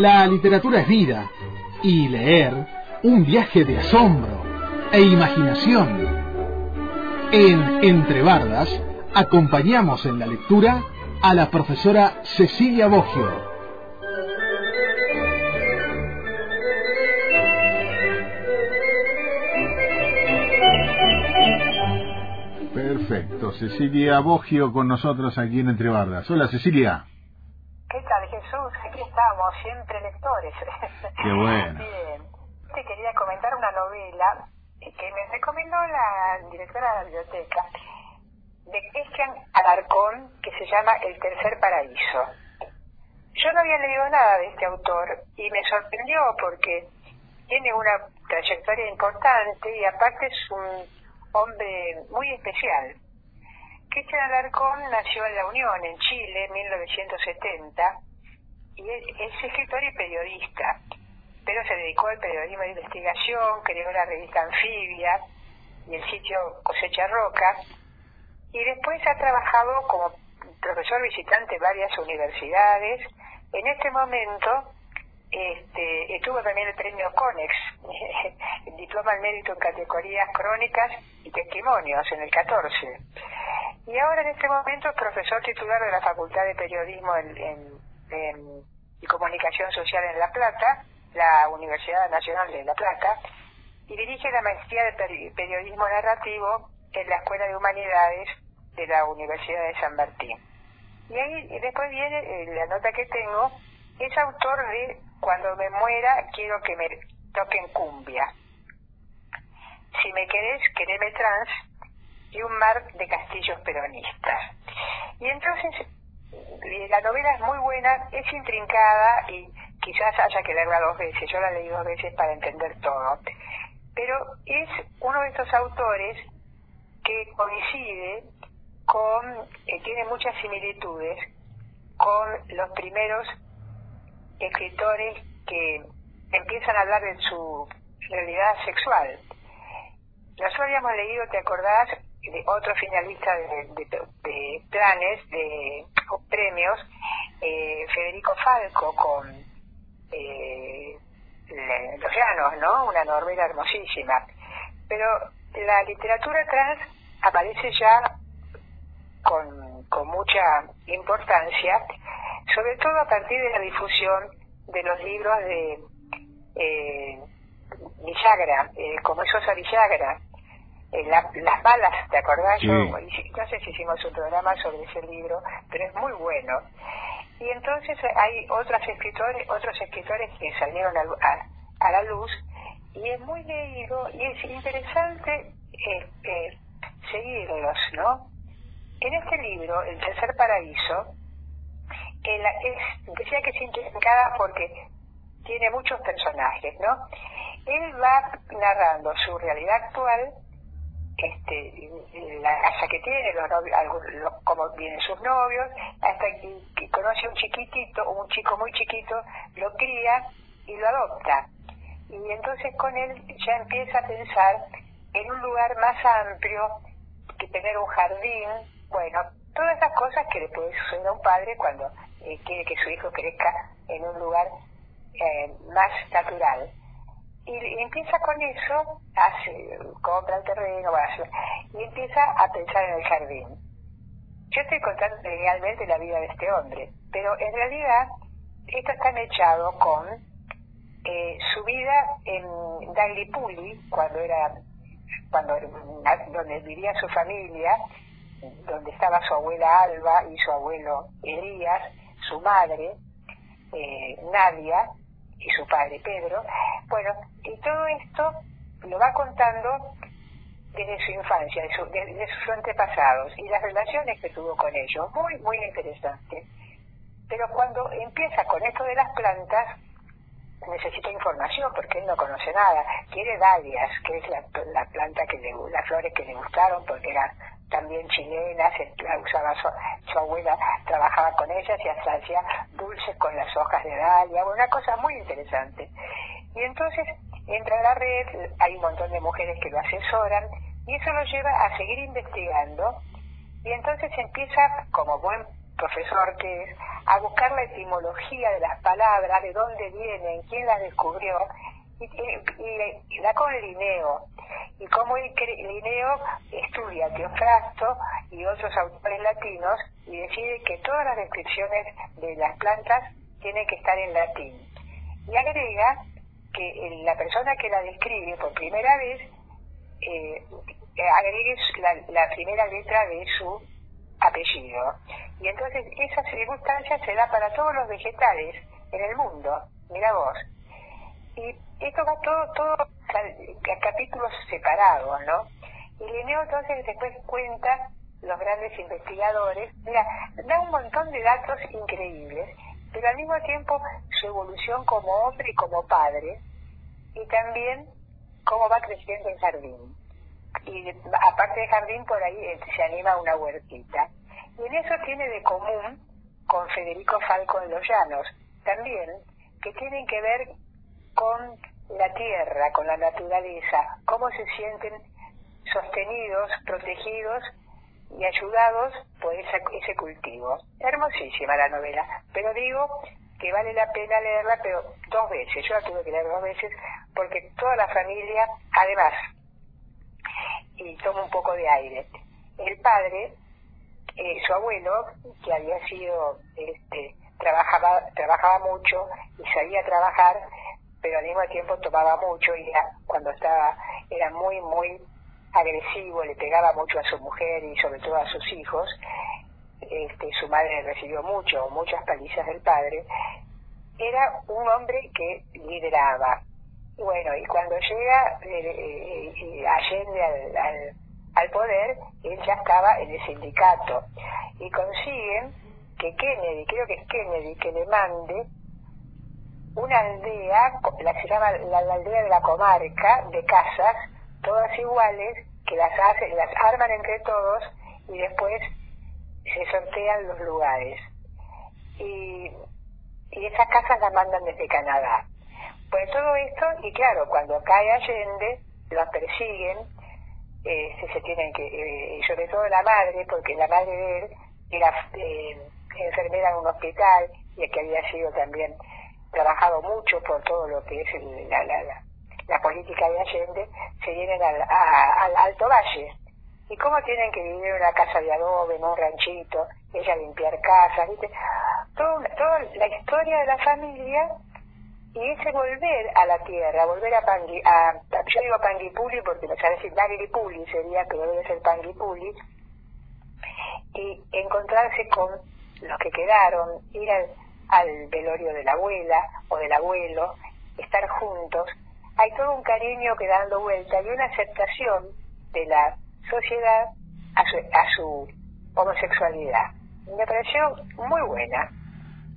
La literatura es vida y leer un viaje de asombro e imaginación. En Entre Bardas acompañamos en la lectura a la profesora Cecilia Boggio. Perfecto, Cecilia Boggio con nosotros aquí en Entre Bardas. Hola Cecilia. Aquí estamos, siempre lectores. Qué bueno. Bien. Te quería comentar una novela que me recomendó la directora de la biblioteca de Christian Alarcón que se llama El Tercer Paraíso. Yo no había leído nada de este autor y me sorprendió porque tiene una trayectoria importante y aparte es un hombre muy especial. Cristian Alarcón nació en La Unión, en Chile, en 1970, y es escritor y periodista, pero se dedicó al periodismo de investigación, creó la revista Anfibia y el sitio Cosecha Roca, y después ha trabajado como profesor visitante en varias universidades. En este momento este, estuvo también el premio CONEX, el diploma al mérito en categorías crónicas y testimonios en el 14. Y ahora en este momento es profesor titular de la Facultad de Periodismo y Comunicación Social en La Plata, la Universidad Nacional de La Plata, y dirige la maestría de periodismo narrativo en la Escuela de Humanidades de la Universidad de San Martín. Y ahí después viene eh, la nota que tengo, es autor de Cuando me muera quiero que me toquen cumbia. Si me querés, quereme trans y un mar de castillos peronistas. Y entonces la novela es muy buena, es intrincada y quizás haya que leerla dos veces, yo la leí dos veces para entender todo, pero es uno de estos autores que coincide con, eh, tiene muchas similitudes con los primeros escritores que empiezan a hablar de su realidad sexual. Nosotros habíamos leído, ¿te acordás? De otro finalista de, planes, de premios, eh, Federico Falco con eh, Los Llanos, ¿no? Una novela hermosísima. Pero la literatura trans aparece ya con, con mucha importancia, sobre todo a partir de la difusión de los libros de eh, Villagra, eh, como esos a Villagra, eh, las balas, ¿te acordás? Yo, no sé si hicimos un programa sobre ese libro, pero es muy bueno. Y entonces hay otros escritores, otros escritores que salieron a, la luz y es muy leído y es interesante este, seguirlos, ¿no? En este libro, El Tercer Paraíso, que es, decía que es interesante porque tiene muchos personajes, ¿no? Él va narrando su realidad actual este, la casa que tiene, los novios, cómo vienen sus novios, hasta que, conoce a un chiquitito, un chico muy chiquito, lo cría y lo adopta. Y entonces con él ya empieza a pensar en un lugar más amplio, que tener un jardín, bueno, todas esas cosas que le puede suceder a un padre cuando eh, quiere que su hijo crezca en un lugar eh, más natural y, empieza con eso, hace, compra el terreno, y empieza a pensar en el jardín. Yo estoy contando realmente la vida de este hombre, pero en realidad esto está mechado con eh, su vida en Daglipuli, cuando era, cuando donde vivía su familia, donde estaba su abuela Alba y su abuelo Elías, su madre, eh, Nadia, y su padre Pedro. Bueno, y todo esto lo va contando desde su infancia, de, sus antepasados y las relaciones que tuvo con ellos. Muy, muy interesante. Pero cuando empieza con esto de las plantas, necesita información porque él no conoce nada. Quiere dalias, que es la, la planta que le, las flores que le gustaron porque eran también chilenas, usaba su, abuela, trabajaba con ellas y hasta hacía dulces con las hojas de dalia, una cosa muy interesante. Y entonces entra a la red, hay un montón de mujeres que lo asesoran y eso lo lleva a seguir investigando y entonces empieza, como buen profesor que es, a buscar la etimología de las palabras, de dónde vienen, quién las descubrió, y, y, da con Linneo. Y cómo Linneo estudia Teofrasto y otros autores latinos y decide que todas las descripciones de las plantas tienen que estar en latín. Y agrega que la persona que la describe por primera vez eh, agregue la primera letra de su apellido. Y entonces esa circunstancia se da para todos los vegetales en el mundo. Mira vos. Y esto va todo, todo a capítulos separados, ¿no? Y Linneo entonces después cuenta los grandes investigadores, mira, da un montón de datos increíbles, pero al mismo tiempo su evolución como hombre y como padre, y también cómo va creciendo el jardín. Y aparte de jardín, por ahí eh, se anima una huertita. Y en eso tiene de común con Federico Falco en los Llanos, también, que tienen que ver con la tierra, con la naturaleza, cómo se sienten sostenidos, protegidos y ayudados por ese cultivo. Hermosísima la novela, pero digo que vale la pena leerla, pero dos veces. Yo la tuve que leer dos veces porque toda la familia, además, y toma un poco de aire. El padre, eh, su abuelo, que había sido, este, trabajaba, trabajaba mucho y sabía trabajar, pero al mismo tiempo tomaba mucho y cuando estaba, era muy, muy agresivo, le pegaba mucho a su mujer y sobre todo a sus hijos. Este, su madre recibió mucho, muchas palizas del padre. Era un hombre que lideraba, bueno, y cuando llega eh, eh, Allende al, al, poder, él ya estaba en el sindicato. Y consiguen que Kennedy, creo que es Kennedy, que le mande una aldea, la se llama la, aldea de la comarca, de casas, todas iguales, que las, hacen, las arman entre todos y después se sortean los lugares. Y, y esas casas las mandan desde Canadá. Pues todo esto, y claro, cuando cae Allende, los persiguen, eh, se, tienen que, eh, sobre todo la madre, porque la madre de él era eh, enfermera en un hospital y que había sido también trabajado mucho por todo lo que es la, la, la, política de Allende, se vienen al, al Alto Valle. ¿Y cómo tienen que vivir en una casa de adobe, en un ranchito, ella limpiar casas, ¿viste? Todo, toda la historia de la familia y ese volver a la tierra, volver a Pangui, a, yo digo Panguipuli porque no sabe decir Nagripuli sería, pero debe ser Panguipuli, y encontrarse con los que quedaron, ir al, al velorio de la abuela o del abuelo, estar juntos, hay todo un cariño que dando vuelta y una aceptación de la sociedad a su, a su homosexualidad. Me pareció muy buena.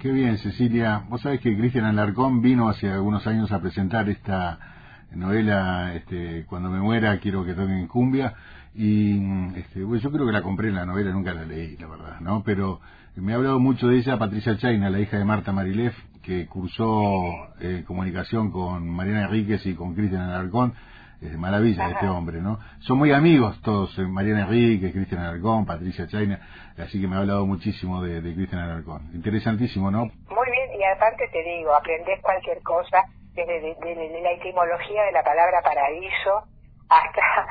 Qué bien, Cecilia. Vos sabés que Cristian Alarcón vino hace algunos años a presentar esta novela, este, Cuando me muera quiero que toquen cumbia, y este, yo creo que la compré en la novela, nunca la leí, la verdad, ¿no? Pero me ha hablado mucho de ella Patricia Chaina, la hija de Marta Marilef, que cursó eh, comunicación con Mariana Enríquez y con Cristian Alarcón, es de maravilla este hombre, ¿no? Son muy amigos todos, eh, Mariana Enrique, Cristian Alarcón, Patricia Chaina, así que me ha hablado muchísimo de, Cristian Alarcón. Interesantísimo, ¿no? Muy bien, y aparte te digo, aprendes cualquier cosa, desde la etimología de la palabra paraíso hasta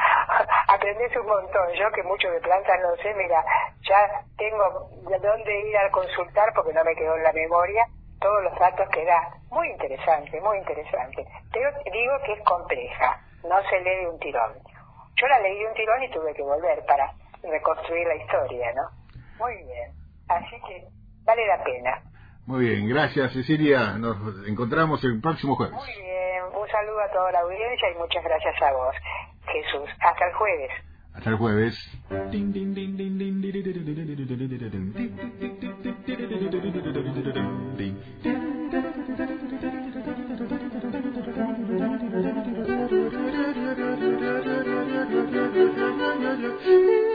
aprendes un montón. Yo que mucho de plantas no sé, mira, ya tengo de dónde ir a consultar porque no me quedó en la memoria todos los datos que da. Muy interesante, muy interesante. Pero digo que es compleja no se lee de un tirón. Yo la leí de un tirón y tuve que volver para reconstruir la historia, ¿no? Muy bien. Así que vale la pena. Muy bien, gracias Cecilia. Nos encontramos el próximo jueves. Muy bien, un saludo a toda la audiencia y muchas gracias a vos, Jesús. Hasta el jueves. Hasta el jueves. Thank you.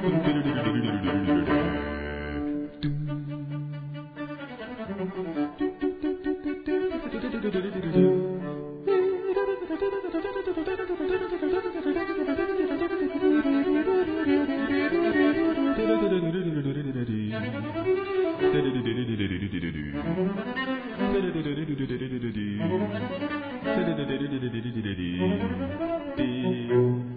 띠